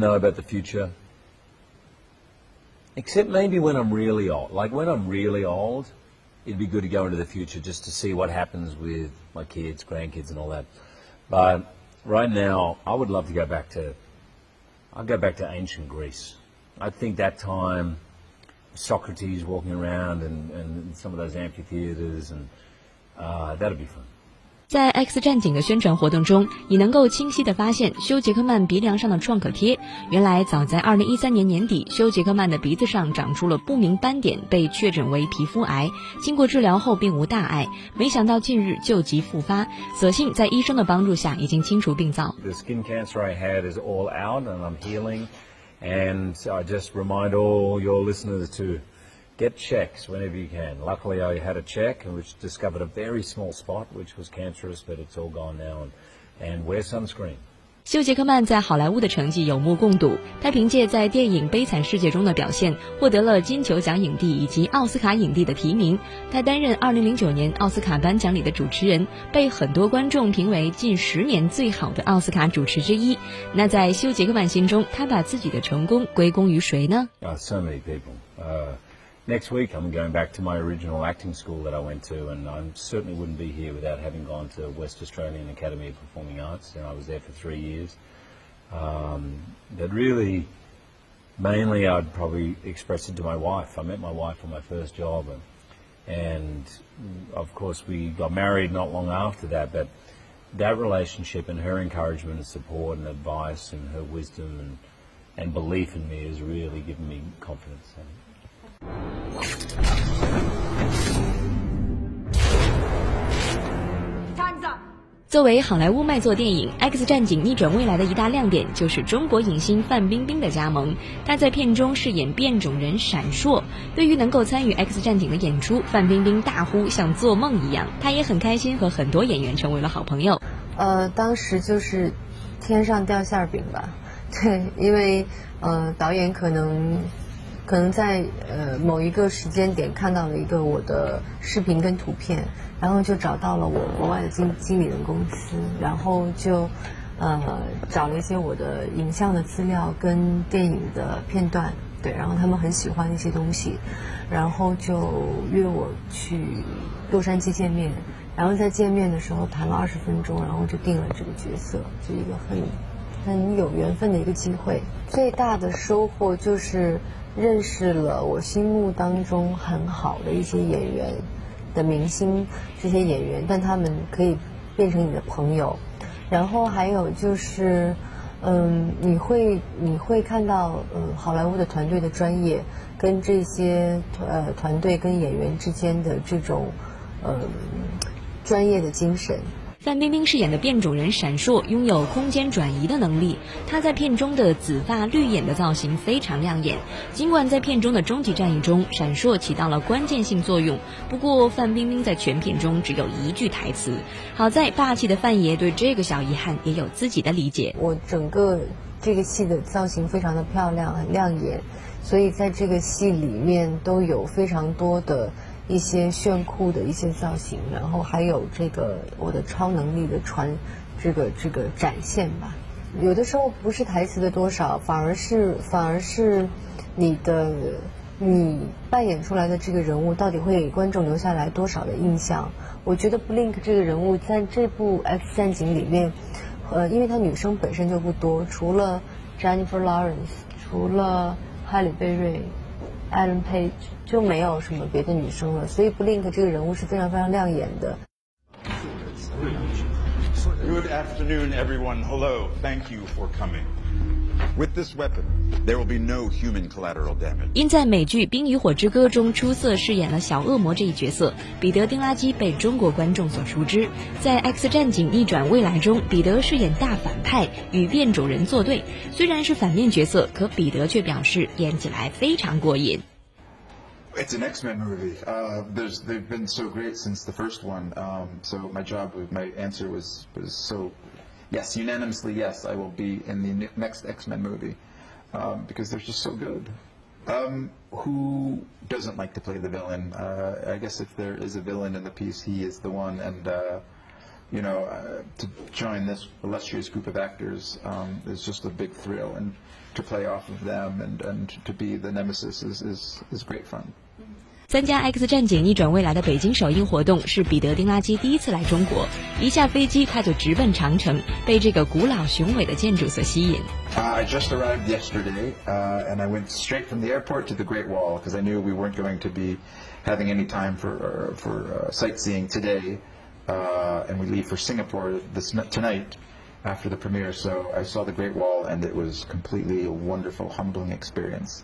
know about the future. Except maybe when I'm really old. Like when I'm really old, it'd be good to go into the future just to see what happens with my kids, grandkids, and all that. But right now, I would love to go back to. I'll go back to ancient Greece. I think that time, Socrates walking around and, and some of those amphitheaters, and uh, that'd be fun. 在《X 战警》的宣传活动中，你能够清晰地发现休·杰克曼鼻梁上的创可贴。原来，早在2013年年底，休·杰克曼的鼻子上长出了不明斑点，被确诊为皮肤癌。经过治疗后，并无大碍。没想到近日旧疾复发，所幸在医生的帮助下，已经清除病灶。The skin cancer I had is all out, and I'm healing. And I just remind all your listeners to. Get checks whenever you can. Luckily, I had a check and which discovered a very small spot, which was cancerous, but it's all gone now. And, and wear sunscreen. 休·杰克曼在好莱坞的成绩有目共睹。他凭借在电影《悲惨世界》中的表现，获得了金球奖影帝以及奥斯卡影帝的提名。他担任2009年奥斯卡颁奖礼的主持人，被很多观众评为近十年最好的奥斯卡主持之一。那在休·杰克曼心中，他把自己的成功归功于谁呢？Uh, so many people. Uh, next week I'm going back to my original acting school that I went to, and I certainly wouldn't be here without having gone to West Australian Academy of Performing Arts, and I was there for three years. Um, but really, mainly I'd probably express it to my wife. I met my wife on my first job, and, and of course we got married not long after that, but that relationship and her encouragement and support and advice and her wisdom and, and belief in me has really given me confidence. 作为好莱坞卖座电影《X 战警：逆转未来》的一大亮点，就是中国影星范冰冰的加盟。她在片中饰演变种人闪烁。对于能够参与《X 战警》的演出，范冰冰大呼像做梦一样。她也很开心，和很多演员成为了好朋友。呃，当时就是天上掉馅饼吧，对，因为呃，导演可能。可能在呃某一个时间点看到了一个我的视频跟图片，然后就找到了我国外的经经理人公司，然后就呃找了一些我的影像的资料跟电影的片段，对，然后他们很喜欢那些东西，然后就约我去洛杉矶见面，然后在见面的时候谈了二十分钟，然后就定了这个角色，就一个很很有缘分的一个机会。最大的收获就是。认识了我心目当中很好的一些演员的明星，这些演员，但他们可以变成你的朋友。然后还有就是，嗯，你会你会看到，嗯，好莱坞的团队的专业跟这些呃团队跟演员之间的这种，嗯，专业的精神。范冰冰饰演的变种人闪烁拥有空间转移的能力。她在片中的紫发绿眼的造型非常亮眼。尽管在片中的终极战役中，闪烁起到了关键性作用，不过范冰冰在全片中只有一句台词。好在霸气的范爷对这个小遗憾也有自己的理解。我整个这个戏的造型非常的漂亮，很亮眼，所以在这个戏里面都有非常多的。一些炫酷的一些造型，然后还有这个我的超能力的传，这个这个展现吧。有的时候不是台词的多少，反而是反而是你的你扮演出来的这个人物到底会给观众留下来多少的印象。我觉得 Blink 这个人物在这部 X 战警里面，呃，因为她女生本身就不多，除了 Jennifer Lawrence，除了哈里贝瑞。Ellen Page 就没有什么别的女生了，所以 Blink 这个人物是非常非常亮眼的。Good afternoon, everyone. Hello. Thank you for coming. With this weapon, there will be no human collateral damage. 因在美剧《冰与火之歌》中出色饰演了小恶魔这一角色，彼得·丁拉基被中国观众所熟知。在《X 战警：逆转未来》中，彼得饰演大反派，与变种人作对。虽然是反面角色，可彼得却表示演起来非常过瘾。It's an X Men movie. Uh, there's they've been so great since the first one. Um, so my job, my answer was was so yes, unanimously yes, I will be in the next X Men movie um, because they're just so good. Um, who doesn't like to play the villain? Uh, I guess if there is a villain in the piece, he is the one. And uh, you know, uh, to join this illustrious group of actors um, is just a big thrill. And to play off of them and, and to be the nemesis is, is, is great fun. 参加《X 战警：逆转未来》的北京首映活动是彼得·丁拉基第一次来中国。一下飞机，他就直奔长城，被这个古老雄伟的建筑所吸引。 Uh, I just arrived yesterday, uh, and I went straight from the airport to the Great Wall because I knew we weren't going to be having any time for uh, for uh, sightseeing today, uh, and we leave for Singapore this tonight after the premiere. So I saw the Great Wall, and it was completely a wonderful, humbling experience.